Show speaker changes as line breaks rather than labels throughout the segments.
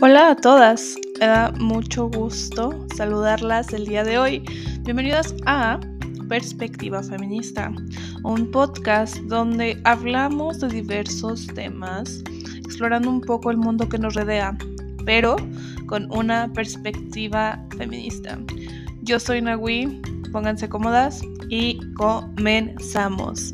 Hola a todas, me da mucho gusto saludarlas el día de hoy. Bienvenidas a Perspectiva Feminista, un podcast donde hablamos de diversos temas, explorando un poco el mundo que nos rodea, pero con una perspectiva feminista. Yo soy Nagui, pónganse cómodas y comenzamos.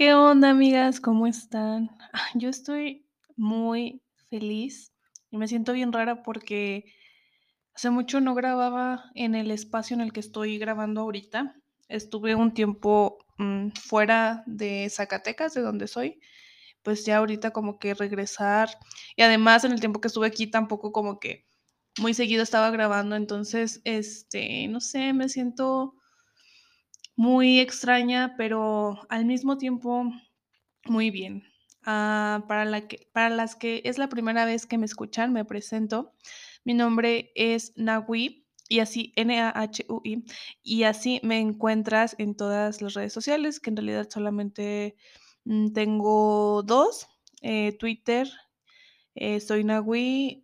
¿Qué onda, amigas? ¿Cómo están? Ah, yo estoy muy feliz y me siento bien rara porque hace mucho no grababa en el espacio en el que estoy grabando ahorita. Estuve un tiempo mm, fuera de Zacatecas, de donde soy. Pues ya ahorita como que regresar. Y además en el tiempo que estuve aquí tampoco como que muy seguido estaba grabando. Entonces, este, no sé, me siento muy extraña, pero al mismo tiempo muy bien. Ah, para, la que, para las que es la primera vez que me escuchan, me presento. Mi nombre es Nahui y así N-A-H-U-I y así me encuentras en todas las redes sociales, que en realidad solamente mm, tengo dos, eh, Twitter, eh, soy Nahui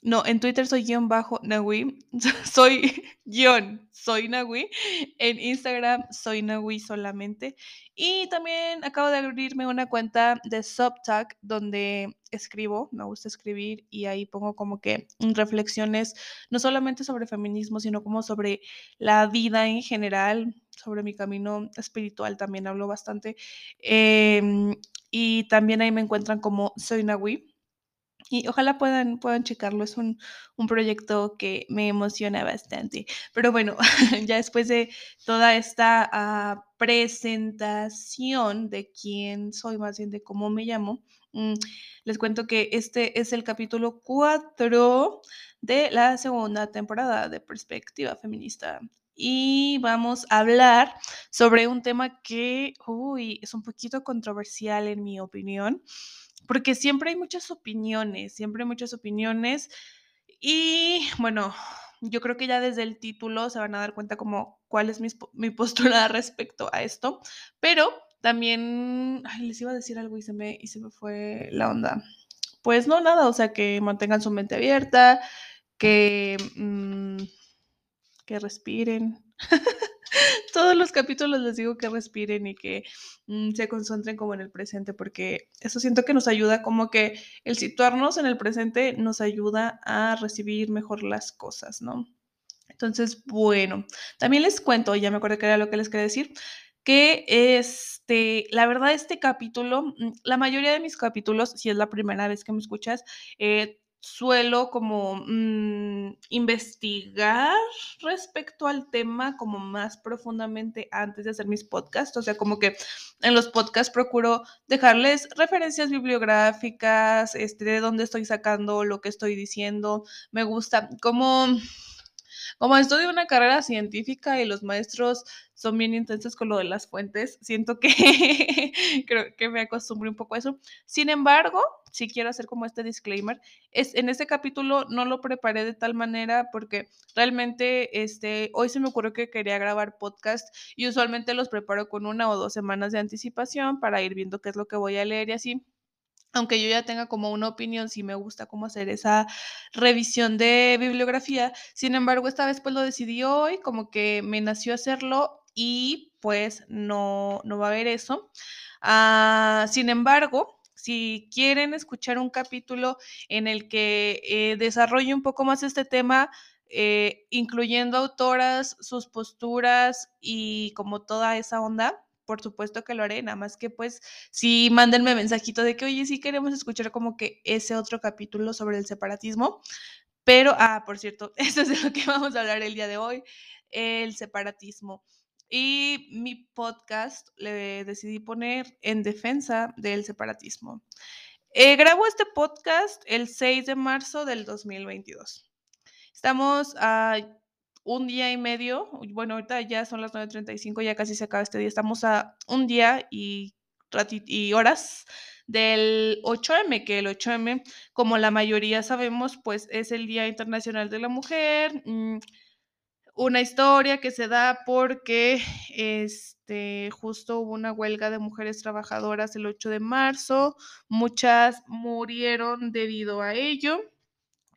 no, en Twitter soy guion bajo Nahui. soy guion, soy Nahui. En Instagram soy Nahui solamente. Y también acabo de abrirme una cuenta de Subtac donde escribo, me gusta escribir y ahí pongo como que reflexiones no solamente sobre feminismo, sino como sobre la vida en general, sobre mi camino espiritual también hablo bastante. Em, y también ahí me encuentran como soy Nahui. Y ojalá puedan, puedan checarlo, es un, proyecto que me emociona bastante. Pero bueno, ya después de toda esta ah, presentación de quién soy, más bien de cómo me llamo, mm, les cuento que este es el capítulo 4 de la segunda temporada de Perspectiva Feminista. Y vamos a hablar sobre un tema que, uy, es un poquito controversial en mi opinión porque siempre hay muchas opiniones, siempre hay muchas opiniones y bueno, yo creo que ya desde el título se van a dar cuenta como cuál es mi, mi postura respecto a esto, pero también les iba a decir algo y se me, se me fue la onda. Pues no, nada, o sea, que mantengan su mente abierta, que, mm, que respiren. todos los capítulos les digo que respiren y que mm, se concentren como en el presente, porque eso siento que nos ayuda, como que el situarnos en el presente nos ayuda a recibir mejor las cosas, ¿no? Entonces, bueno, también les cuento, ya me acuerdo que era lo que les quería decir, que este, la verdad, este capítulo, mm, la mayoría de mis capítulos, si es la primera vez que me escuchas, eh, suelo como mm, investigar respecto al tema como más profundamente antes de hacer mis podcasts. O sea, como que en los podcasts procuro dejarles referencias bibliográficas, este, de dónde estoy sacando lo que estoy diciendo. Me gusta como como estudio una carrera científica y los maestros son bien intensos con lo de las fuentes, siento que creo que me acostumbré un poco a eso. Sin embargo, si quiero hacer como este disclaimer, es en este capítulo no lo preparé de tal manera porque realmente este hoy se me ocurrió que quería grabar podcast y usualmente los preparo con una o dos semanas de anticipación para ir viendo qué es lo que voy a leer y así aunque yo ya tenga como una opinión, si me gusta cómo hacer esa revisión de bibliografía, sin embargo, esta vez pues lo decidí hoy, como que me nació hacerlo y pues no, no va a haber eso. Ah, sin embargo, si quieren escuchar un capítulo en el que eh, desarrolle un poco más este tema, eh, incluyendo autoras, sus posturas y como toda esa onda, por supuesto que lo haré, nada más que pues sí mándenme mensajito de que, oye, sí queremos escuchar como que ese otro capítulo sobre el separatismo. Pero, ah, por cierto, eso es de lo que vamos a hablar el día de hoy, el separatismo. Y mi podcast le decidí poner en defensa del separatismo. Eh, grabo este podcast el 6 de marzo del 2022. Estamos a un día y medio, bueno, ahorita ya son las 9.35, ya casi se acaba este día, estamos a un día y, horas del 8M, que el 8M, como la mayoría sabemos, pues es el Día Internacional de la Mujer. Mm, una historia que se da porque este, justo hubo una huelga de mujeres trabajadoras el 8 de marzo, muchas murieron debido a ello.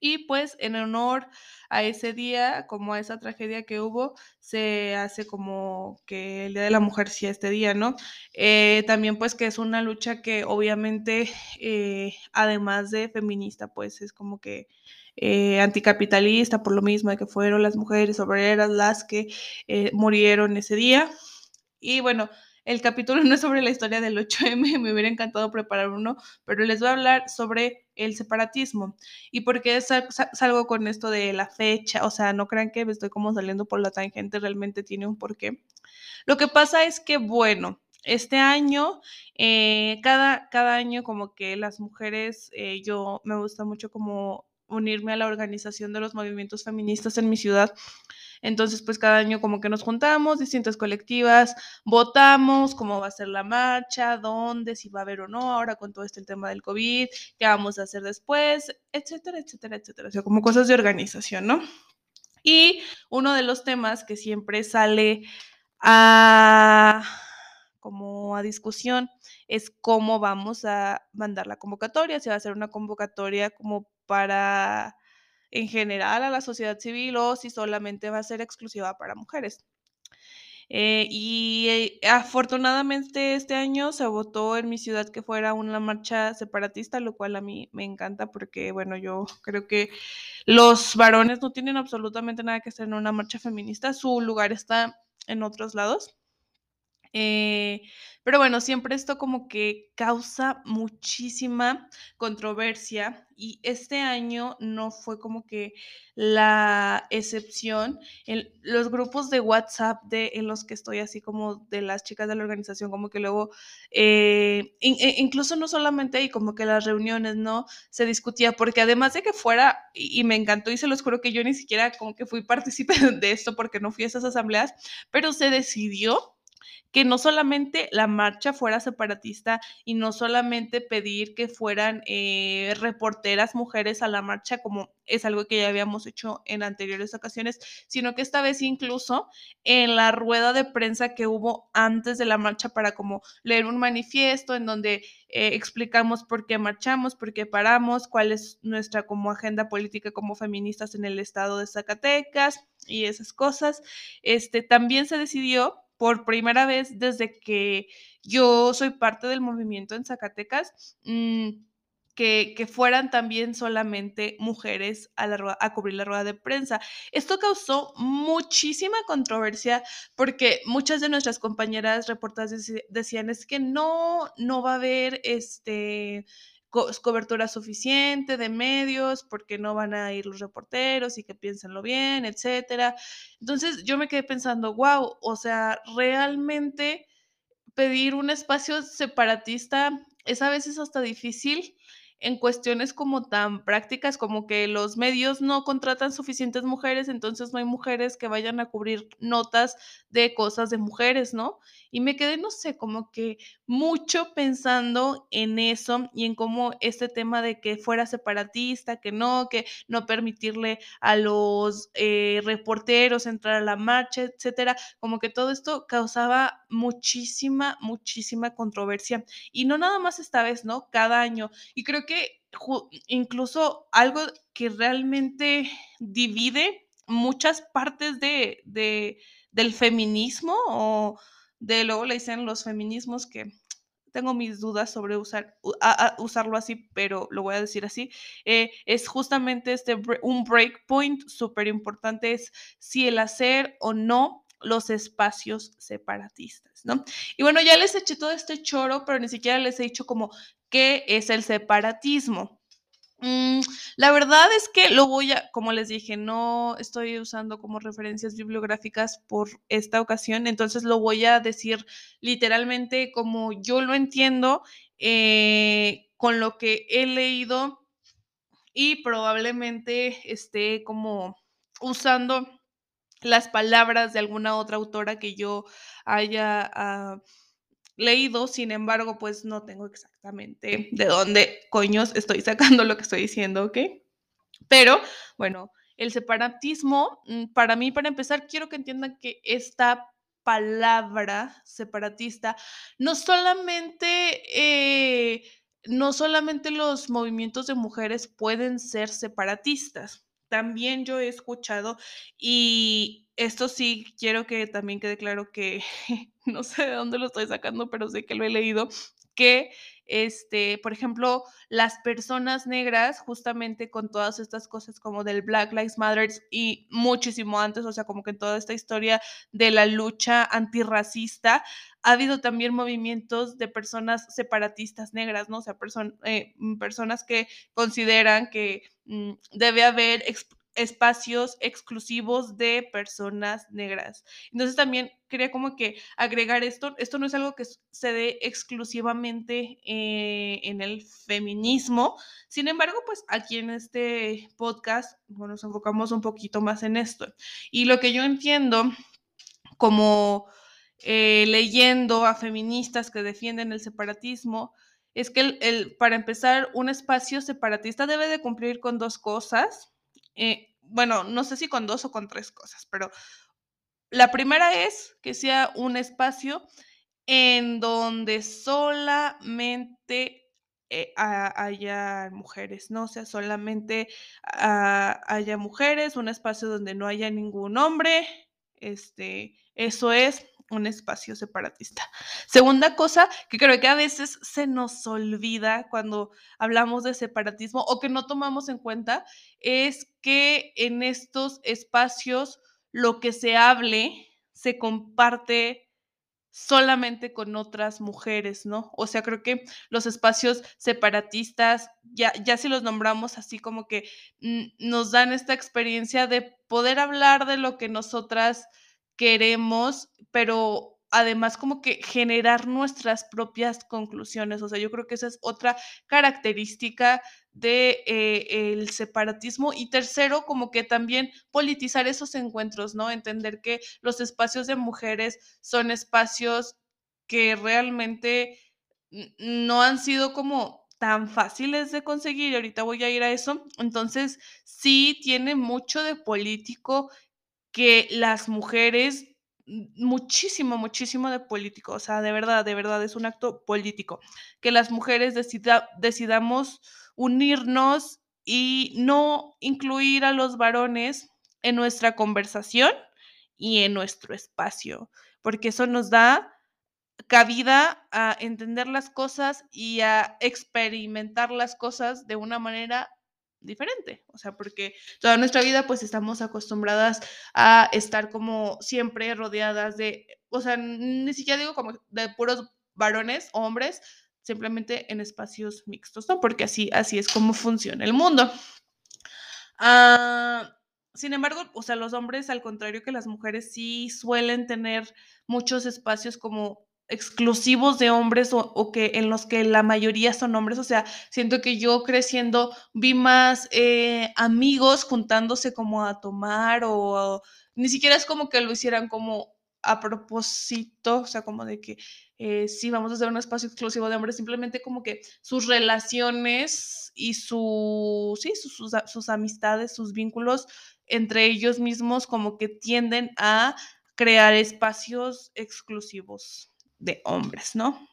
Y pues en honor a ese día, como a esa tragedia que hubo, se hace como que el Día de la Mujer sí este día, ¿no? Eh, también pues que es una lucha que obviamente, eh, además de feminista, pues es como que eh, anticapitalista por lo mismo de que fueron las mujeres obreras las que murieron ese día. Y bueno, el capítulo no es sobre la historia del 8M, me hubiera encantado preparar uno, pero les voy a hablar sobre el separatismo y por qué salgo con esto de la fecha, o sea, no crean que me estoy como saliendo por la tangente, realmente tiene un porqué. Lo que pasa es que, bueno, este año, eh, cada, cada año como que las mujeres, eh, yo me gusta mucho como unirme a la organización de los movimientos feministas en mi ciudad entonces, pues cada año como que nos juntamos, distintas colectivas, votamos cómo va a ser la marcha, dónde, si va a haber o no, ahora con todo este tema del COVID, qué vamos a hacer después, etcétera, etcétera, etcétera. O sea, como cosas de organización, ¿no? Y uno de los temas que siempre sale a como a discusión es cómo vamos a mandar la convocatoria, si va a ser una convocatoria como para en general a la sociedad civil o si solamente va a ser exclusiva para mujeres. Eh, y eh, afortunadamente este año se votó en mi ciudad que fuera una marcha separatista, lo cual a mí me encanta porque, bueno, yo creo que los varones no tienen absolutamente nada que hacer en una marcha feminista, su lugar está en otros lados. Eh, pero bueno, siempre esto como que causa muchísima controversia y este año no fue como que la excepción. Los grupos de WhatsApp de, en los que estoy así como de las chicas de la organización, como que luego, eh, e, incluso no solamente ahí, como que las reuniones, ¿no? Se discutía, porque además de que fuera, y, y me encantó y se los juro que yo ni siquiera como que fui partícipe de esto porque no fui a esas asambleas, pero se decidió que no solamente la marcha fuera separatista y no solamente pedir que fueran eh, reporteras mujeres a la marcha, como es algo que ya habíamos hecho en anteriores ocasiones, sino que esta vez incluso en la rueda de prensa que hubo antes de la marcha para como leer un manifiesto en donde eh, explicamos por qué marchamos, por qué paramos, cuál es nuestra como agenda política como feministas en el estado de Zacatecas y esas cosas. Este también se decidió por primera vez desde que yo soy parte del movimiento en Zacatecas, mm, que, que, fueran también solamente mujeres a, la, a cubrir la rueda de prensa. Esto causó muchísima controversia porque muchas de nuestras compañeras reportadas decían es que no, no va a haber este cobertura suficiente de medios, porque no van a ir los reporteros y que piénsenlo bien, etcétera. Entonces yo me quedé pensando, wow, o sea, realmente pedir un espacio separatista es a veces hasta difícil en cuestiones como tan prácticas como que los medios no contratan suficientes mujeres, entonces no hay mujeres que vayan a cubrir notas de cosas de mujeres, ¿no? Y me quedé, no sé, como que mucho pensando en eso y en cómo este tema de que fuera separatista, que no, que no permitirle a los eh, reporteros entrar a la marcha, etcétera, como que todo esto causaba muchísima, muchísima controversia. Y no nada más esta vez, ¿no? Cada año. Y creo que incluso algo que realmente divide muchas partes de, de del feminismo o de luego le dicen los feminismos que tengo mis dudas sobre usar, usarlo así, pero lo voy a decir así, eh, es justamente este, un breakpoint súper importante, es si el hacer o no los espacios separatistas, ¿no? Y bueno, ya les eché todo este choro, pero ni siquiera les he dicho como qué es el separatismo. Mm, la verdad es que lo voy a, como les dije, no estoy usando como referencias bibliográficas por esta ocasión, entonces lo voy a decir literalmente como yo lo entiendo, eh, con lo que he leído y probablemente esté como usando las palabras de alguna otra autora que yo haya... Ah, leído, sin embargo, pues no tengo exactamente de dónde coños estoy sacando lo que estoy diciendo, ¿ok? Pero bueno, el separatismo, mm, para mí, para empezar, quiero que entiendan que esta palabra separatista no solamente, eh, no solamente los movimientos de mujeres pueden ser separatistas. También yo he escuchado, y esto sí quiero que también quede claro que no sé de dónde lo estoy sacando, pero sé que lo he leído, que este, por ejemplo, las personas negras, justamente con todas estas cosas como del Black Lives Matter y muchísimo antes, o sea, como que toda esta historia de la lucha antirracista, ha habido también movimientos de personas separatistas negras, ¿no? O sea, eh, mm, personas que consideran que mm, debe haber espacios exclusivos de personas negras. Entonces también quería como que agregar esto, esto no es algo que se dé exclusivamente eh, en el feminismo, sin embargo, pues aquí en este podcast bueno, nos enfocamos un poquito más en esto. Y lo que yo entiendo como eh, leyendo a feministas que defienden el separatismo, es que el, para empezar, un espacio separatista debe de cumplir con dos cosas. Eh, bueno, no sé si con dos o con tres cosas, pero la primera es que sea un espacio en donde solamente eh, haya mujeres, ¿no? Sea, solamente ah, haya mujeres, un espacio donde no haya ningún hombre, este, eso es un espacio separatista. Segunda cosa que creo que a veces se nos olvida cuando hablamos de separatismo o que no tomamos en cuenta es que en estos espacios lo que se hable se comparte solamente con otras mujeres, ¿no? O sea, creo que los espacios separatistas, ya, ya si los nombramos así como que mm, nos dan esta experiencia de poder hablar de lo que nosotras queremos, pero además como que generar nuestras propias conclusiones. O sea, yo creo que esa es otra característica de eh, separatismo y tercero como que también politizar esos encuentros no entender que los espacios de mujeres son espacios que realmente no han sido como tan fáciles de conseguir y ahorita voy a ir a eso entonces sí tiene mucho de político que las mujeres, muchísimo, muchísimo de político, o sea, de verdad, de verdad, es un acto político, que las mujeres decidamos unirnos y no incluir a los varones en nuestra conversación y en nuestro espacio, porque eso nos da cabida a entender las cosas y a experimentar las cosas de una manera diferente, o sea, porque toda nuestra vida pues estamos acostumbradas a estar como siempre rodeadas de, o sea, ni siquiera digo como de puros varones, hombres, simplemente en espacios mixtos, ¿no? Porque así, así es como funciona el mundo. Ah, sin embargo, o sea, los hombres, al contrario que las mujeres, sí suelen tener muchos espacios como exclusivos de hombres o, que en los que la mayoría son hombres. O sea, siento que yo creciendo vi más eh, amigos juntándose como a tomar o, ni siquiera es como que lo hicieran como a propósito, o sea, como de que eh, sí, vamos a hacer un espacio exclusivo de hombres, simplemente como que sus relaciones y su, sí, sus, sus amistades, sus vínculos entre ellos mismos como que tienden a crear espacios exclusivos de hombres, ¿no?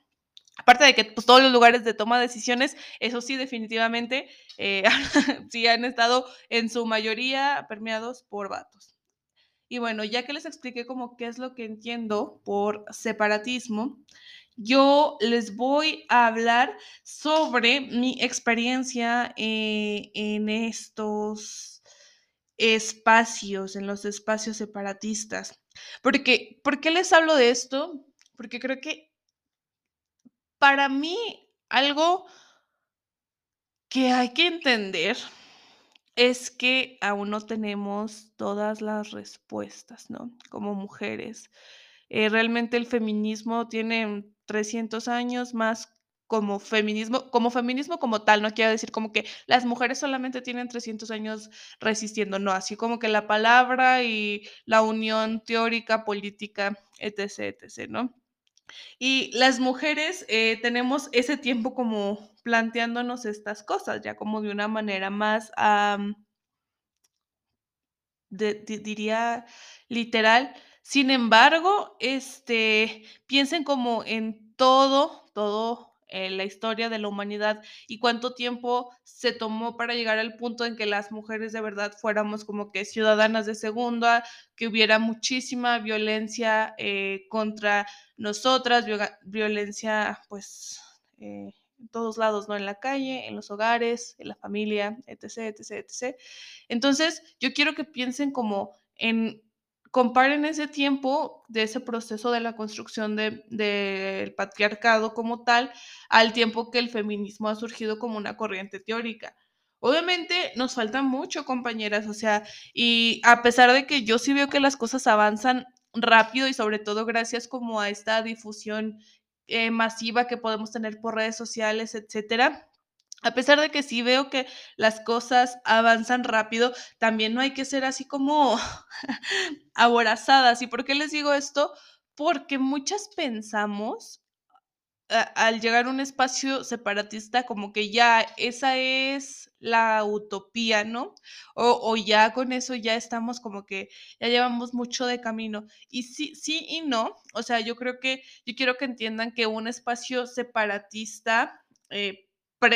Aparte de que pues, todos los lugares de toma de decisiones, eso sí, definitivamente, eh, sí han estado en su mayoría permeados por vatos. Y bueno, ya que les expliqué como qué es lo que entiendo por separatismo, yo les voy a hablar sobre mi experiencia eh, en estos espacios, en los espacios separatistas. Porque, ¿Por qué les hablo de esto? Porque creo que para mí algo que hay que entender es que aún no tenemos todas las respuestas, ¿no? Como mujeres. Eh, realmente el feminismo tiene 300 años más como feminismo, como feminismo como tal, no quiero decir como que las mujeres solamente tienen 300 años resistiendo, no, así como que la palabra y la unión teórica, política, etc., etc., ¿no? Y las mujeres eh, tenemos ese tiempo como planteándonos estas cosas, ya como de una manera más, diría literal. Sin embargo, este, piensen como en todo, todo en la historia de la humanidad y cuánto tiempo se tomó para llegar al punto en que las mujeres de verdad fuéramos como que ciudadanas de segunda, que hubiera muchísima violencia eh, contra nosotras, violencia pues eh, en todos lados, ¿no? En la calle, en los hogares, en la familia, etc., etc., etc. Entonces, yo quiero que piensen como en comparen ese tiempo de ese proceso de la construcción del de, patriarcado como tal al tiempo que el feminismo ha surgido como una corriente teórica. Obviamente nos falta mucho, compañeras, o sea, y a pesar de que yo sí veo que las cosas avanzan rápido y sobre todo gracias como a esta difusión eh, masiva que podemos tener por redes sociales, etcétera, a pesar de que sí veo que las cosas avanzan rápido, también no hay que ser así como aborazadas. ¿Y por qué les digo esto? Porque muchas pensamos al llegar a un espacio separatista como que ya esa es la utopía, ¿no? O, o, ya con eso ya estamos como que ya llevamos mucho de camino. Y sí, sí y no. O sea, yo creo que, yo quiero que entiendan que un espacio separatista... Eh,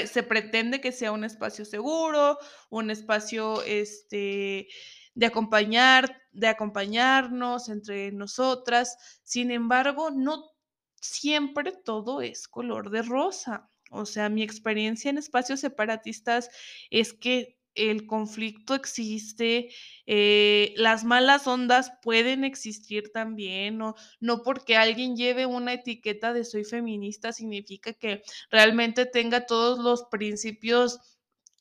se pretende que sea un espacio seguro, un espacio este, de acompañar, de acompañarnos entre nosotras. Sin embargo, no siempre todo es color de rosa. O sea, mi experiencia en espacios separatistas es que el conflicto existe, eh, las malas ondas pueden existir también, no, no porque alguien lleve una etiqueta de soy feminista significa que realmente tenga todos los principios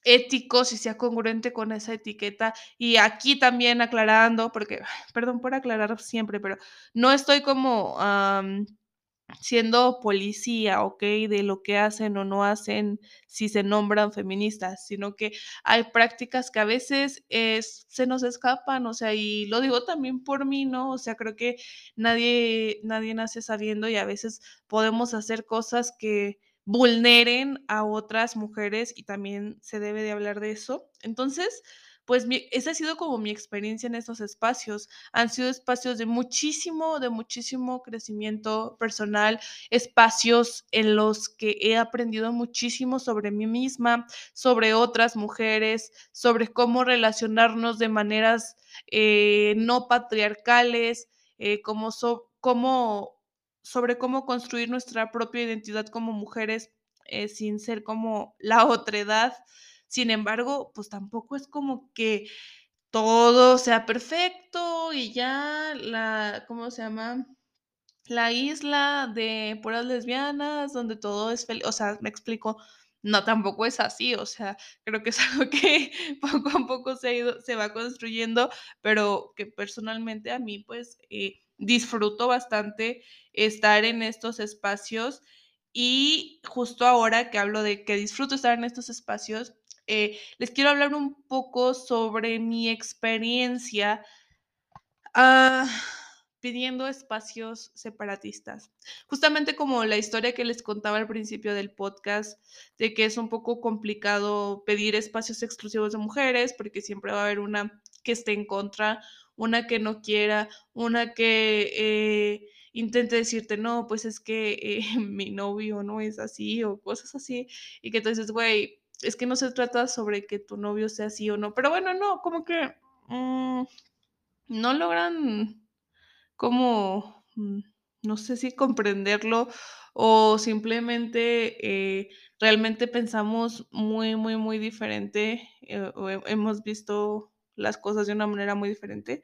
éticos y sea congruente con esa etiqueta. Y aquí también aclarando, porque, perdón por aclarar siempre, pero no estoy como siendo policía, ¿ok? De lo que hacen o no hacen si se nombran feministas, sino que hay prácticas que a veces es, se nos escapan, o sea, y lo digo también por mí, ¿no? O sea, creo que nadie, nadie nace sabiendo y a veces podemos hacer cosas que vulneren a otras mujeres y también se debe de hablar de eso. Entonces, pues esa ha sido como mi experiencia en estos espacios. Han sido espacios de muchísimo, de muchísimo crecimiento personal, espacios en los que he aprendido muchísimo sobre mí misma, sobre otras mujeres, sobre cómo relacionarnos de maneras eh, no patriarcales, eh, sobre cómo construir nuestra propia identidad como mujeres eh, sin ser como la otredad. Sin embargo, pues tampoco es como que todo sea perfecto y ya la, ¿cómo se llama? La isla de puras lesbianas, donde todo es feliz, o sea, me explico, no, tampoco es así, o sea, creo que es algo que poco a poco se, ha ido, se va construyendo, pero que personalmente a mí, pues, eh, disfruto bastante estar en estos espacios y justo ahora que hablo de que disfruto estar en estos espacios, eh, les quiero hablar un poco sobre mi experiencia ah, pidiendo espacios separatistas. Justamente como la historia que les contaba al principio del podcast, de que es un poco complicado pedir espacios exclusivos de mujeres, porque siempre va a haber una que esté en contra, una que no quiera, una que... Eh, intente decirte, no, pues es que eh, mi novio no es así o cosas así, y que entonces, güey, es que no se trata sobre que tu novio sea así o no, pero bueno, no, como que mm, no logran como, mm, no sé si comprenderlo o simplemente eh, realmente pensamos muy, muy, muy diferente eh, o hemos visto las cosas de una manera muy diferente,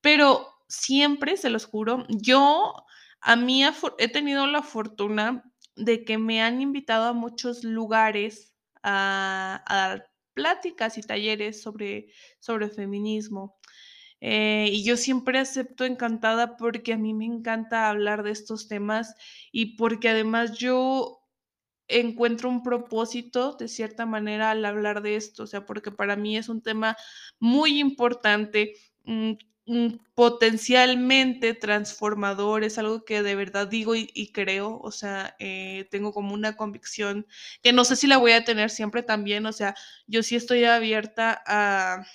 pero siempre, se los juro, yo a mí he tenido la fortuna de que me han invitado a muchos lugares a, dar pláticas y talleres sobre, sobre feminismo. Eh, y yo siempre acepto encantada porque a mí me encanta hablar de estos temas y porque además yo encuentro un propósito de cierta manera al hablar de esto, o sea, porque para mí es un tema muy importante. Mm, potencialmente transformador, es algo que de verdad digo y, creo, o sea, eh, tengo como una convicción que no sé si la voy a tener siempre también, o sea, yo sí estoy abierta a,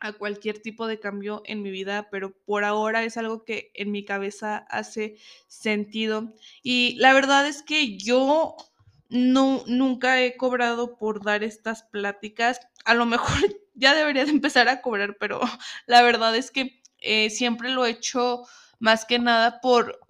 a cualquier tipo de cambio en mi vida, pero por ahora es algo que en mi cabeza hace sentido. Y la verdad es que yo no, nunca he cobrado por dar estas pláticas. A lo mejor ya debería de empezar a cobrar, pero la verdad es que eh, siempre lo he hecho más que nada por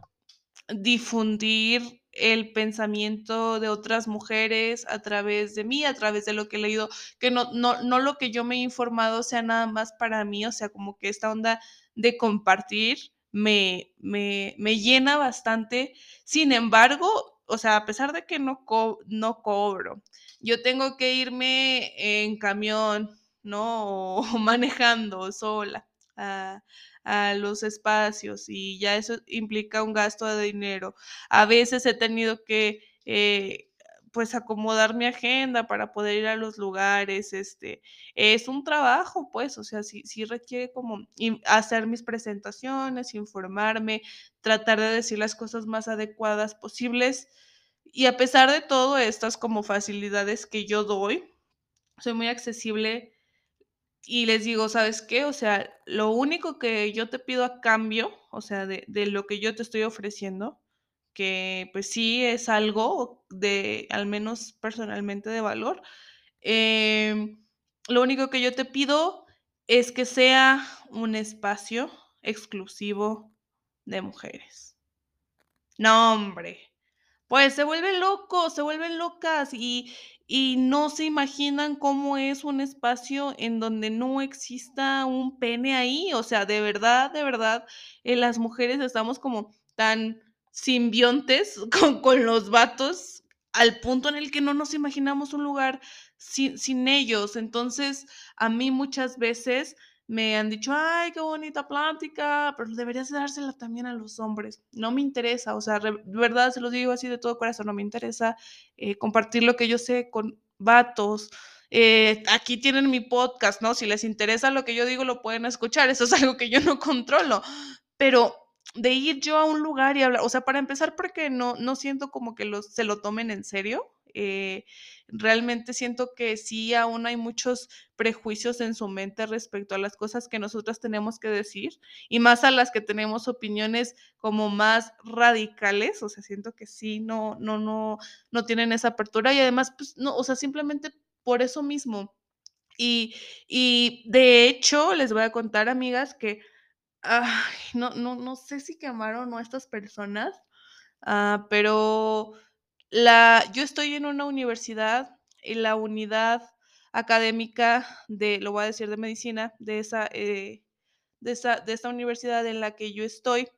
difundir el pensamiento de otras mujeres a través de mí, a través de lo que he leído, que no, no, no lo que yo me he informado sea nada más para mí, o sea, como que esta onda de compartir me, me, me llena bastante. Sin embargo, o sea, a pesar de que no, no cobro, yo tengo que irme en camión, ¿no? O manejando sola a, a los espacios y ya eso implica un gasto de dinero. A veces he tenido que... Eh, pues acomodar mi agenda para poder ir a los lugares, este, es un trabajo, pues, o sea, sí, sí requiere como hacer mis presentaciones, informarme, tratar de decir las cosas más adecuadas posibles. Y a pesar de todo estas como facilidades que yo doy, soy muy accesible y les digo, ¿sabes qué? O sea, lo único que yo te pido a cambio, o sea, de, de lo que yo te estoy ofreciendo, que pues sí es algo de, al menos personalmente, de valor, em, lo único que yo te pido es que sea un espacio exclusivo de mujeres. No, hombre. Pues se vuelven locos, se vuelven locas y, y no se imaginan cómo es un espacio en donde no exista un pene ahí. O sea, de verdad, de verdad, eh, las mujeres estamos como tan simbiontes con, con los vatos al punto en el que no nos imaginamos un lugar sin, sin ellos. Entonces, a mí muchas veces me han dicho, ay, qué bonita plática, pero deberías dársela también a los hombres. No me interesa, o sea, de verdad se lo digo así de todo corazón, no me interesa eh, compartir lo que yo sé con vatos. Eh, aquí tienen mi podcast, ¿no? Si les interesa lo que yo digo, lo pueden escuchar. Eso es algo que yo no controlo. Pero de ir yo a un lugar y hablar, o sea, para empezar, porque no, no siento como que los, se lo tomen en serio. Eh, realmente siento que sí, aún hay muchos prejuicios en su mente respecto a las cosas que nosotras tenemos que decir y más a las que tenemos opiniones como más radicales, o sea, siento que sí, no, no, no, no tienen esa apertura y además, pues, no, o sea, simplemente por eso mismo. Y, y de hecho, les voy a contar, amigas, que ay, no, no, no sé si quemaron a estas personas, uh, pero la, yo estoy en una universidad, en la unidad académica de, lo voy a decir, de medicina, de esa, eh, de esa, de universidad en la que yo estoy,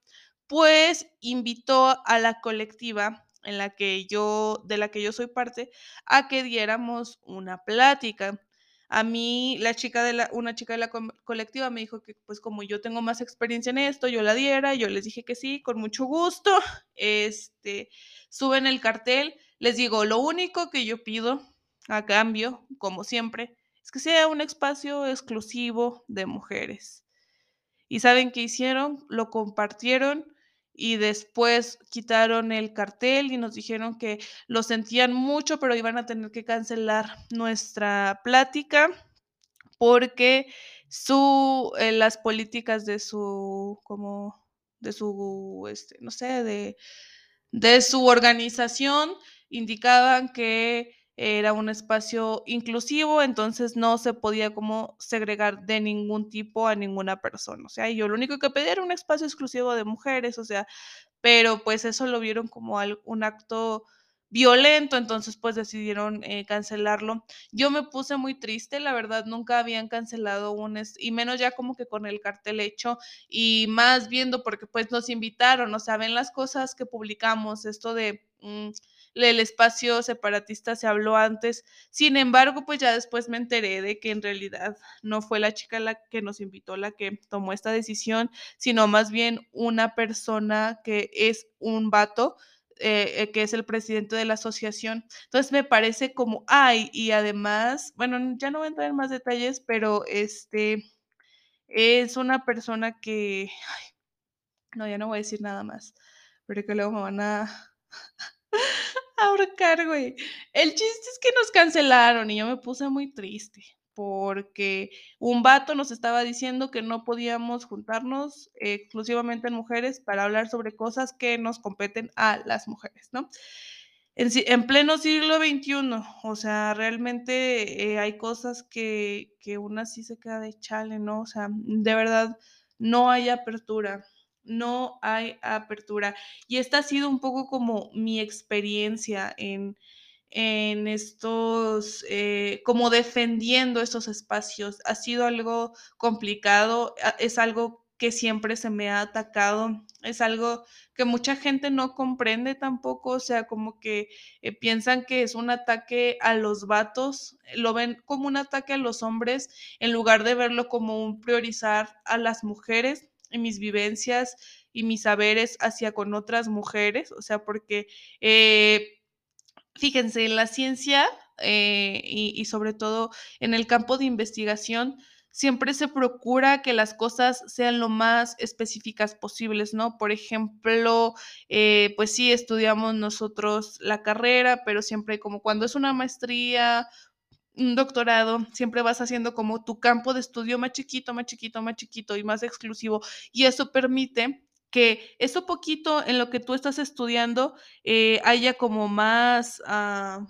pues invitó a la colectiva en la que yo, de la que yo soy parte, a que diéramos una plática. A mí, la chica de la, una chica de la colectiva me dijo que pues como yo tengo más experiencia en esto, yo la diera, yo les dije que sí, con mucho gusto. Este, suben el cartel, les digo, lo único que yo pido a cambio, como siempre, es que sea un espacio exclusivo de mujeres. ¿Y saben qué hicieron? Lo compartieron y después quitaron el cartel y nos dijeron que lo sentían mucho, pero iban a tener que cancelar nuestra plática porque su, eh, las políticas de su, como, de su, este, no sé, de, de su organización indicaban que era un espacio inclusivo, entonces no se podía como segregar de ningún tipo a ninguna persona. O sea, yo lo único que pedía era un espacio exclusivo de mujeres, o sea, pero pues eso lo vieron como un acto violento, entonces pues decidieron eh, cancelarlo. Yo me puse muy triste, la verdad, nunca habían cancelado un, y menos ya como que con el cartel hecho, y más viendo porque pues nos invitaron, o sea, ven las cosas que publicamos, esto de... Mm, el espacio separatista se habló antes. Sin embargo, pues ya después me enteré de que en realidad no fue la chica la que nos invitó la que tomó esta decisión, sino más bien una persona que es un vato. Eh, eh, que es el presidente de la asociación. Entonces me parece como, ay, y además, bueno, ya no voy a entrar en más detalles, pero este es una persona que, no, ya no voy a decir nada más, pero que luego me van a, ahorcar, güey. El chiste es que nos cancelaron y yo me puse muy triste. porque un vato nos estaba diciendo que no podíamos juntarnos exclusivamente en mujeres para hablar sobre cosas que nos competen a las mujeres, ¿no? En, pleno siglo XXI, o sea, realmente eh, hay cosas que, que una sí se queda de chale, ¿no? O sea, de verdad, no hay apertura, no hay apertura. Y esta ha sido un poco como mi experiencia en, en estos, eh, como defendiendo estos espacios. Ha sido algo complicado, es algo que siempre se me ha atacado, es algo que mucha gente no comprende tampoco, o sea, como que eh, piensan que es un ataque a los vatos, lo ven como un ataque a los hombres en lugar de verlo como un priorizar a las mujeres y mis vivencias y mis saberes hacia con otras mujeres, o sea, porque eh, fíjense, en la ciencia eh, y, sobre todo en el campo de investigación, siempre se procura que las cosas sean lo más específicas posibles, ¿no? Por ejemplo, eh, pues sí, estudiamos nosotros la carrera, pero siempre como cuando es una maestría, un doctorado, siempre vas haciendo como tu campo de estudio más chiquito, más chiquito, más chiquito y más exclusivo. Y eso permite que eso poquito en lo que tú estás estudiando eh, haya como más, ah,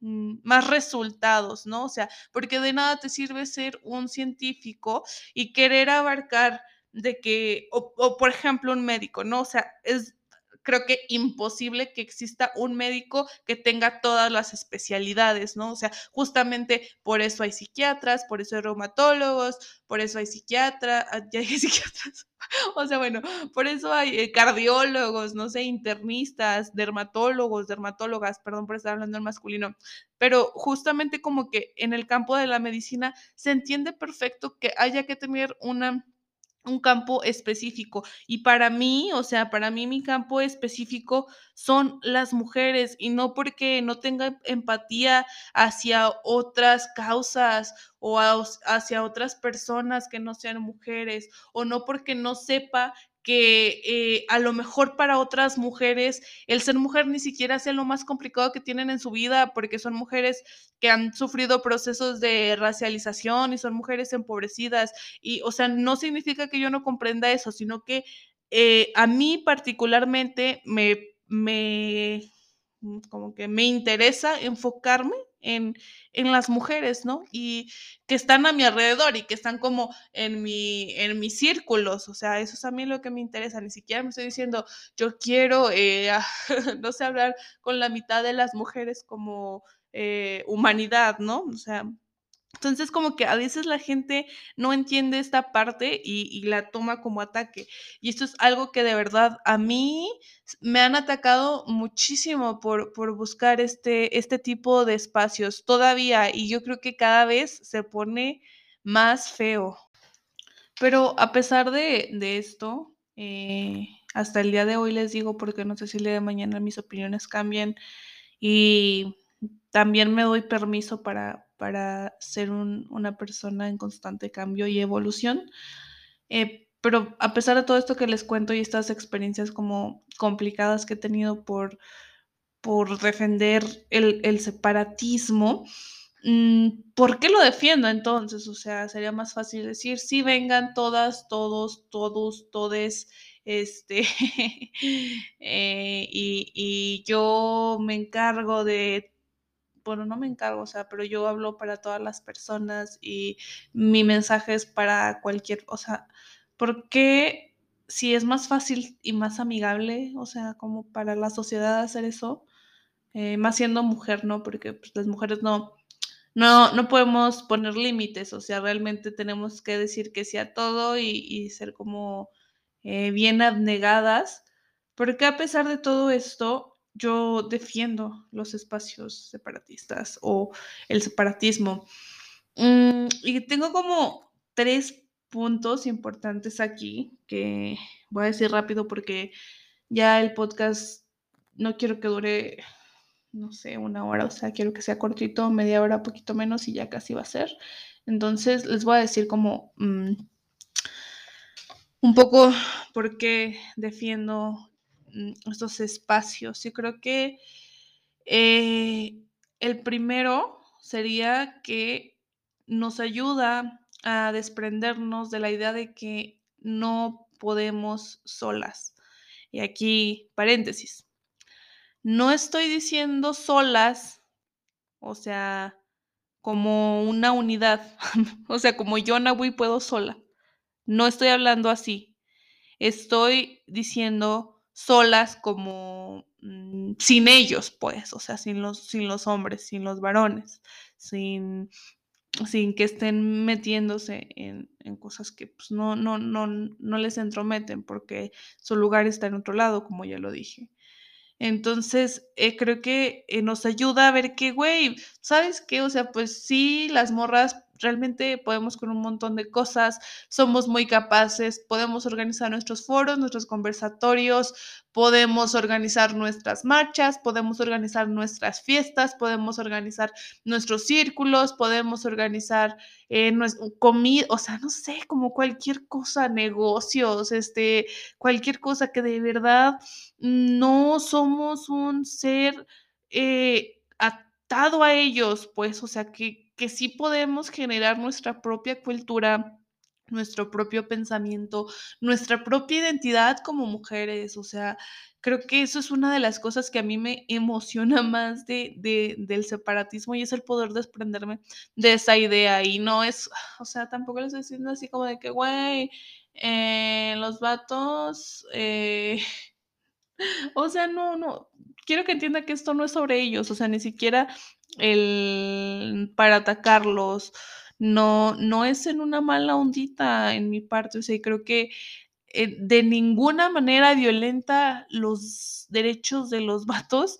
mm, más resultados, ¿no? O sea, porque de nada te sirve ser un científico y querer abarcar de que, o, o por ejemplo, un médico, ¿no? O sea, es creo que imposible que exista un médico que tenga todas las especialidades, ¿no? O sea, justamente por eso hay psiquiatras, por eso hay reumatólogos, por eso hay psiquiatras, ah, ya hay psiquiatras, o sea, bueno, por eso hay eh, cardiólogos, no sé, internistas, dermatólogos, dermatólogas, perdón por estar hablando en masculino, pero justamente como que en el campo de la medicina se entiende perfecto que haya que tener una un campo específico. Y para mí, o sea, para mí mi campo específico son las mujeres y no porque no tenga empatía hacia otras causas o hacia otras personas que no sean mujeres o no porque no sepa que eh, a lo mejor para otras mujeres el ser mujer ni siquiera sea lo más complicado que tienen en su vida, porque son mujeres que han sufrido procesos de racialización y son mujeres empobrecidas. Y, o sea, no significa que yo no comprenda eso, sino que eh, a mí particularmente me, me, como que me interesa enfocarme en, las mujeres, ¿no? Y que están a mi alrededor y que están como en, mi, en mis círculos, o sea, eso es a mí lo que me interesa, ni siquiera me estoy diciendo, yo quiero, eh, no sé, hablar con la mitad de las mujeres como eh, humanidad, ¿no? O sea, entonces, como que a veces la gente no entiende esta parte y, la toma como ataque. Y esto es algo que de verdad a mí me han atacado muchísimo por, por buscar este, este tipo de espacios todavía. Y yo creo que cada vez se pone más feo. Pero a pesar de, esto, eh, hasta el día de hoy les digo, porque no sé si el día de mañana mis opiniones cambien y también me doy permiso para, para ser una persona en constante cambio y evolución. Eh, pero a pesar de todo esto que les cuento y estas experiencias como complicadas que he tenido por, por defender el, separatismo, mm, ¿por qué lo defiendo entonces? O sea, sería más fácil decir, sí, vengan todas, todos, todos, todes, este, eh, y, y yo me encargo de bueno, no me encargo, o sea, pero yo hablo para todas las personas y mi mensaje es para cualquier, o sea, ¿por qué si es más fácil y más amigable, o sea, como para la sociedad hacer eso, eh, más siendo mujer, ¿no? Porque pues, las mujeres no, no, no podemos poner límites, o sea, realmente tenemos que decir que sí a todo y, ser como eh, bien abnegadas, porque a pesar de todo esto, yo defiendo los espacios separatistas o el separatismo. Mm, y tengo como tres puntos importantes aquí que voy a decir rápido porque ya el podcast no quiero que dure, no sé, una hora, o sea, quiero que sea cortito, media hora, poquito menos y ya casi va a ser. Entonces les voy a decir como mm, un poco por qué defiendo estos espacios. Yo creo que eh, el primero sería que nos ayuda a desprendernos de la idea de que no podemos solas. Y aquí, paréntesis. No estoy diciendo solas, o sea, como una unidad, o sea, como yo, Nahui, puedo sola. No estoy hablando así. Estoy diciendo solas como mm, sin ellos, pues, o sea, sin los, sin los hombres, sin los varones, sin, sin que estén metiéndose en, en cosas que pues, no, no, no, no les entrometen porque su lugar está en otro lado, como ya lo dije. Entonces, eh, creo que eh, nos ayuda a ver que, güey, ¿sabes qué? O sea, pues sí, las morras realmente podemos con un montón de cosas, somos muy capaces, podemos organizar nuestros foros, nuestros conversatorios, podemos organizar nuestras marchas, podemos organizar nuestras fiestas, podemos organizar nuestros círculos, podemos organizar eh, comida, o sea, no sé, como cualquier cosa, negocios, este, cualquier cosa que de verdad no somos un ser eh, atado a ellos, pues, o sea, que, que sí podemos generar nuestra propia cultura, nuestro propio pensamiento, nuestra propia identidad como mujeres, o sea, creo que eso es una de las cosas que a mí me emociona más de, de, del separatismo y es el poder desprenderme de esa idea y no es, o sea, tampoco les estoy diciendo así como de que, güey, eh, los vatos, eh, o sea, no, no, quiero que entienda que esto no es sobre ellos, o sea, ni siquiera el para atacarlos, no, no es en una mala ondita en mi parte, o sea, creo que eh, de ninguna manera violenta los derechos de los vatos,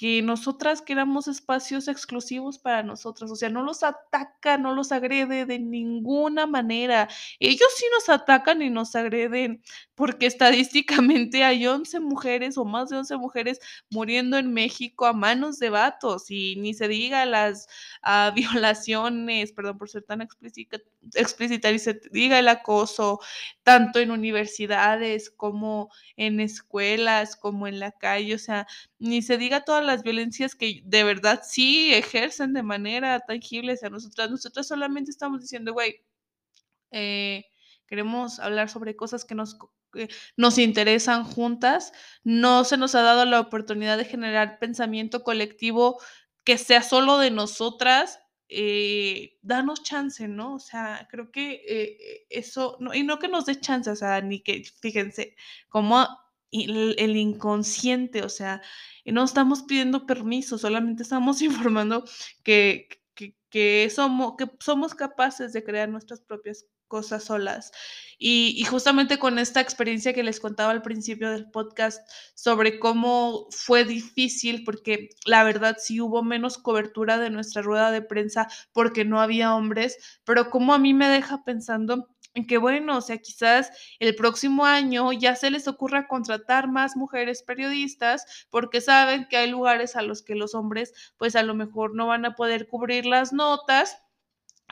que nosotras queramos espacios exclusivos para nosotras, o sea, no los ataca, no los agrede de ninguna manera. Ellos sí nos atacan y nos agreden, porque estadísticamente hay 11 mujeres o más de 11 mujeres muriendo en México a manos de vatos y ni se diga las uh, violaciones, perdón por ser tan explícita, explícita, ni se diga el acoso, tanto en universidades como en escuelas, como en la calle, o sea, ni se diga todas las violencias que de verdad sí ejercen de manera tangible hacia nosotras. Nosotras solamente estamos diciendo, güey, eh, queremos hablar sobre cosas que nos, que nos interesan juntas. No se nos ha dado la oportunidad de generar pensamiento colectivo que sea solo de nosotras. Eh, danos chance, ¿no? O sea, creo que eh, eso, y no que nos dé chance, o sea, ni que, fíjense, como el, el inconsciente, o sea, no estamos pidiendo permiso, solamente estamos informando que, que, que, somos, que somos capaces de crear nuestras propias cosas solas. Y, justamente con esta experiencia que les contaba al principio del podcast sobre cómo fue difícil, porque la verdad sí hubo menos cobertura de nuestra rueda de prensa porque no había hombres, pero como a mí me deja pensando en que bueno, o sea, quizás el próximo año ya se les ocurra contratar más mujeres periodistas porque saben que hay lugares a los que los hombres pues a lo mejor no van a poder cubrir las notas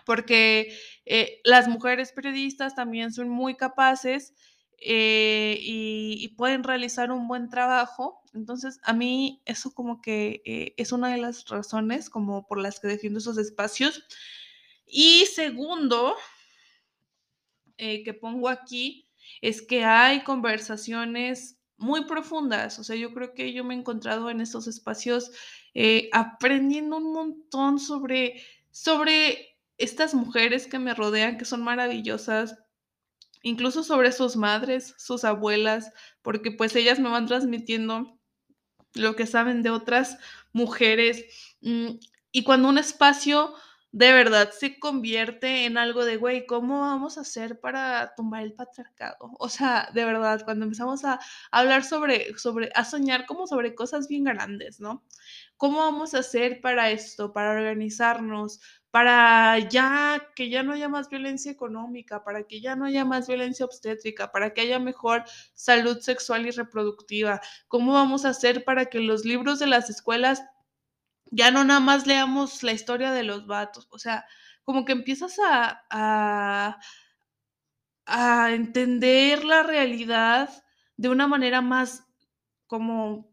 porque eh, las mujeres periodistas también son muy capaces eh, y, pueden realizar un buen trabajo. Entonces, a mí eso como que eh, es una de las razones como por las que defiendo esos espacios. Y segundo, eh, que pongo aquí es que hay conversaciones muy profundas. O sea, yo creo que yo me he encontrado en estos espacios eh, aprendiendo un montón sobre, sobre estas mujeres que me rodean, que son maravillosas, incluso sobre sus madres, sus abuelas, porque pues ellas me van transmitiendo lo que saben de otras mujeres. Mm, y cuando un espacio de verdad se convierte en algo de, güey, ¿cómo vamos a hacer para tumbar el patriarcado? O sea, de verdad, cuando empezamos a hablar sobre, sobre, a soñar como sobre cosas bien grandes, ¿no? ¿Cómo vamos a hacer para esto, para organizarnos, para ya que ya no haya más violencia económica, para que ya no haya más violencia obstétrica, para que haya mejor salud sexual y reproductiva? ¿Cómo vamos a hacer para que los libros de las escuelas ya no nada más leamos la historia de los vatos, o sea, como que empiezas a, a, a entender la realidad de una manera más como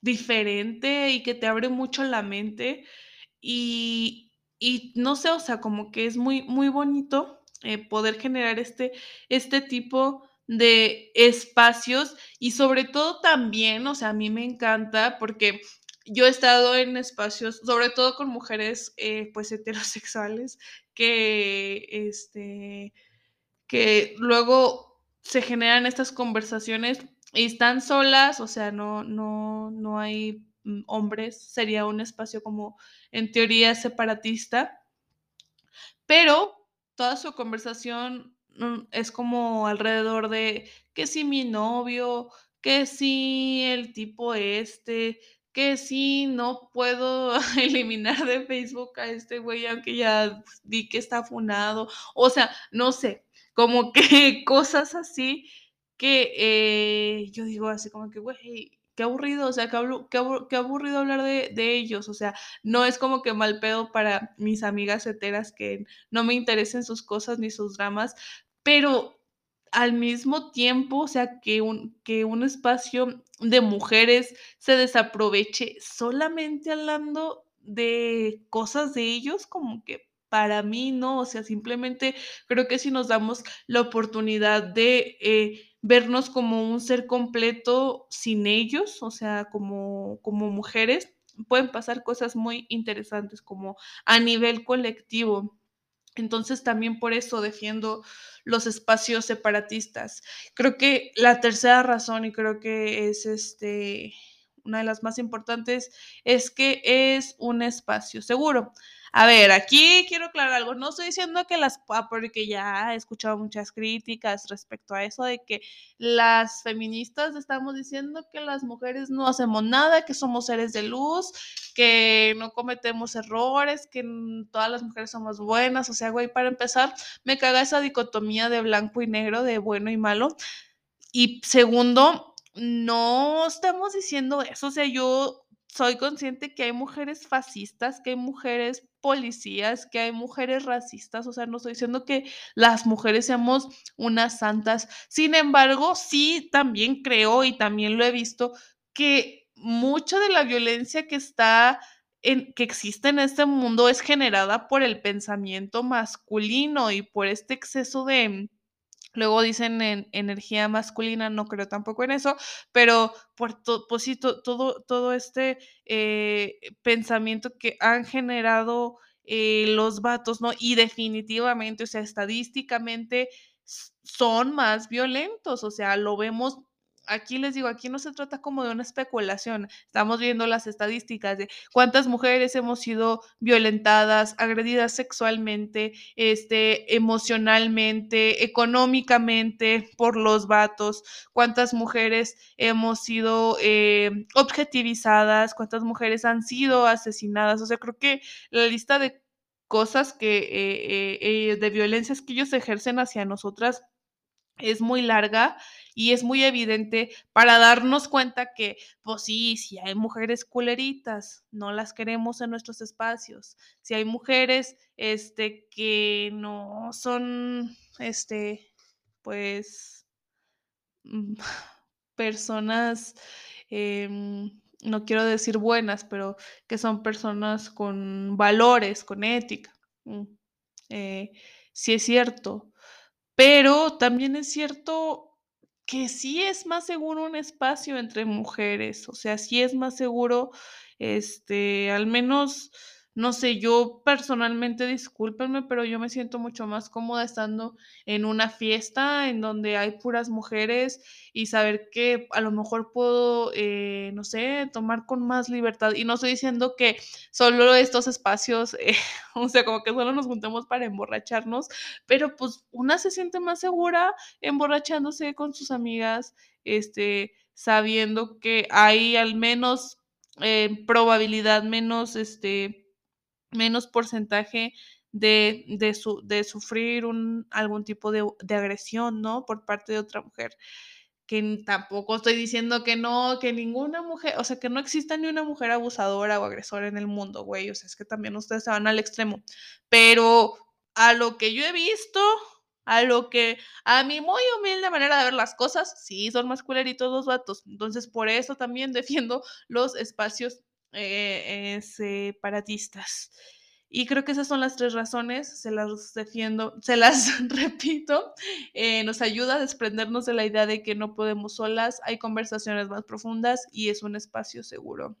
diferente y que te abre mucho la mente. Y, y no sé, o sea, como que es muy, muy bonito eh, poder generar este, este tipo de espacios y sobre todo también, o sea, a mí me encanta porque yo he estado en espacios, sobre todo con mujeres eh, pues heterosexuales, que este que luego se generan estas conversaciones y están solas, o sea, no, no, no hay mm, hombres, sería un espacio como en teoría separatista, pero toda su conversación mm, es como alrededor de que si mi novio, que si el tipo este, que si no puedo eliminar de Facebook a este güey, aunque ya vi que está funado, o sea, no sé, como que cosas así que eh, yo digo así como que, güey, qué aburrido, o sea, qué aburrido hablar de, de ellos, o sea, no es como que mal pedo para mis amigas heteras que no me interesen sus cosas ni sus dramas, pero al mismo tiempo, o sea, que un, que un espacio de mujeres se desaproveche solamente hablando de cosas de ellos, como que para mí no, o sea, simplemente creo que si nos damos la oportunidad de eh, vernos como un ser completo sin ellos, o sea, como, como mujeres, pueden pasar cosas muy interesantes como a nivel colectivo. Entonces también por eso defiendo los espacios separatistas. Creo que la tercera razón, y creo que es este, una de las más importantes, es que es un espacio seguro. A ver, aquí quiero aclarar algo. No estoy diciendo que las, ah, porque ya he escuchado muchas críticas respecto a eso de que las feministas estamos diciendo que las mujeres no hacemos nada, que somos seres de luz, que no cometemos errores, que todas las mujeres somos buenas. O sea, güey, para empezar, me caga esa dicotomía de blanco y negro, de bueno y malo. Y segundo, no estamos diciendo eso. O sea, yo soy consciente que hay mujeres fascistas, que hay mujeres policías, que hay mujeres racistas. O sea, no estoy diciendo que las mujeres seamos unas santas. Sin embargo, sí también creo y también lo he visto que mucha de la violencia que está en, que existe en este mundo es generada por el pensamiento masculino y por este exceso de, Luego dicen en energía masculina, no creo tampoco en eso, pero por to, pues sí, to, todo, todo este eh, pensamiento que han generado eh, los vatos, ¿no? Y definitivamente, o sea, estadísticamente son más violentos, o sea, lo vemos aquí les digo, aquí no se trata como de una especulación, estamos viendo las estadísticas de cuántas mujeres hemos sido violentadas, agredidas sexualmente, este, emocionalmente, económicamente por los vatos, cuántas mujeres hemos sido eh, objetivizadas, cuántas mujeres han sido asesinadas, o sea, creo que la lista de cosas que, eh, eh, de violencias que ellos ejercen hacia nosotras es muy larga y es muy evidente para darnos cuenta que, pues sí, si hay mujeres culeritas, no las queremos en nuestros espacios. Si hay mujeres, este, que no son, este, pues, mm, personas, em, no quiero decir buenas, pero que son personas con valores, con ética. Mm, eh, sí es cierto, pero también es cierto que sí es más seguro un espacio entre mujeres, o sea, sí es más seguro, este, al menos, no sé, yo personalmente, discúlpenme, pero yo me siento mucho más cómoda estando en una fiesta en donde hay puras mujeres y saber que a lo mejor puedo, eh, no sé, tomar con más libertad. Y no estoy diciendo que solo estos espacios, eh, o sea, como que solo nos juntemos para emborracharnos, pero pues una se siente más segura emborrachándose con sus amigas, este, sabiendo que hay al menos eh, probabilidad, menos, este, menos porcentaje de, de, su, de sufrir un, algún tipo de, de agresión, ¿no? Por parte de otra mujer. Que tampoco estoy diciendo que no, que ninguna mujer, o sea, que no exista ni una mujer abusadora o agresora en el mundo, güey, o sea, es que también ustedes se van al extremo, pero a lo que yo he visto, a lo que, a mi muy humilde manera de ver las cosas, sí, son más culeritos los vatos, entonces por eso también defiendo los espacios eh, eh, separatistas. Y creo que esas son las tres razones, se las defiendo, se las repito, eh, nos ayuda a desprendernos de la idea de que no podemos solas, hay conversaciones más profundas y es un espacio seguro.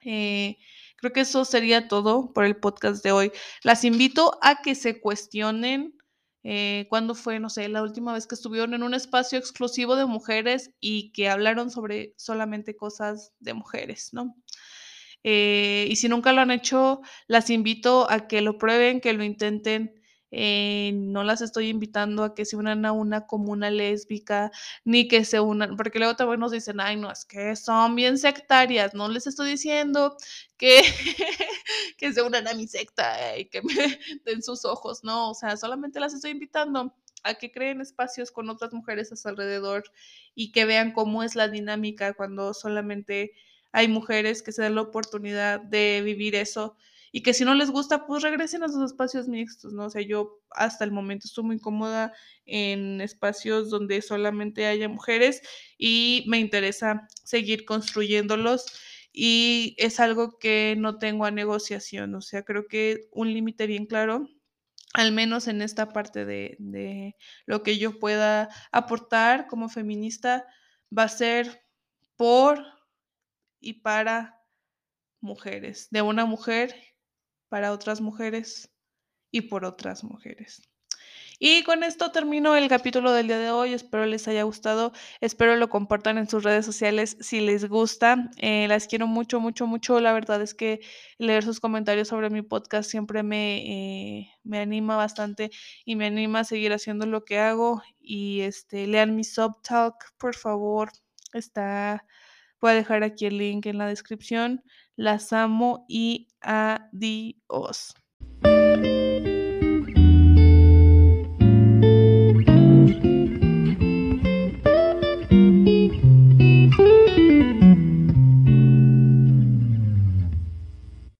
Creo que eso sería todo por el podcast de hoy. Las invito a que se cuestionen cuándo fue, no sé, la última vez que estuvieron en un espacio exclusivo de mujeres y que hablaron sobre solamente cosas de mujeres, ¿no? Eh, y si nunca lo han hecho, las invito a que lo prueben, que lo intenten. Eh, no las estoy invitando a que se unan a una comuna lésbica, ni que se unan, porque luego también nos dicen, ay, no, es que son bien sectarias, no les estoy diciendo que, que se unan a mi secta y que me den sus ojos, no, o sea, solamente las estoy invitando a que creen espacios con otras mujeres a su alrededor y que vean cómo es la dinámica cuando solamente hay mujeres que se dan la oportunidad de vivir eso y que si no les gusta, pues regresen a sus espacios mixtos, ¿no? O sea, yo hasta el momento estoy muy cómoda en espacios donde solamente haya mujeres y me interesa seguir construyéndolos y es algo que no tengo a negociación, o sea, creo que un límite bien claro al menos en esta parte de, de, lo que yo pueda aportar como feminista, va a ser por y para mujeres, de una mujer para otras mujeres y por otras mujeres. Y con esto termino el capítulo del día de hoy. Espero les haya gustado. Espero lo compartan en sus redes sociales si les gusta. Eh, las quiero mucho, mucho, mucho. La verdad es que leer sus comentarios sobre mi podcast siempre me, eh, me anima bastante y me anima a seguir haciendo lo que hago. Y este, lean mi subtalk, por favor. Está Voy a dejar aquí el link en la descripción. Las amo y adiós.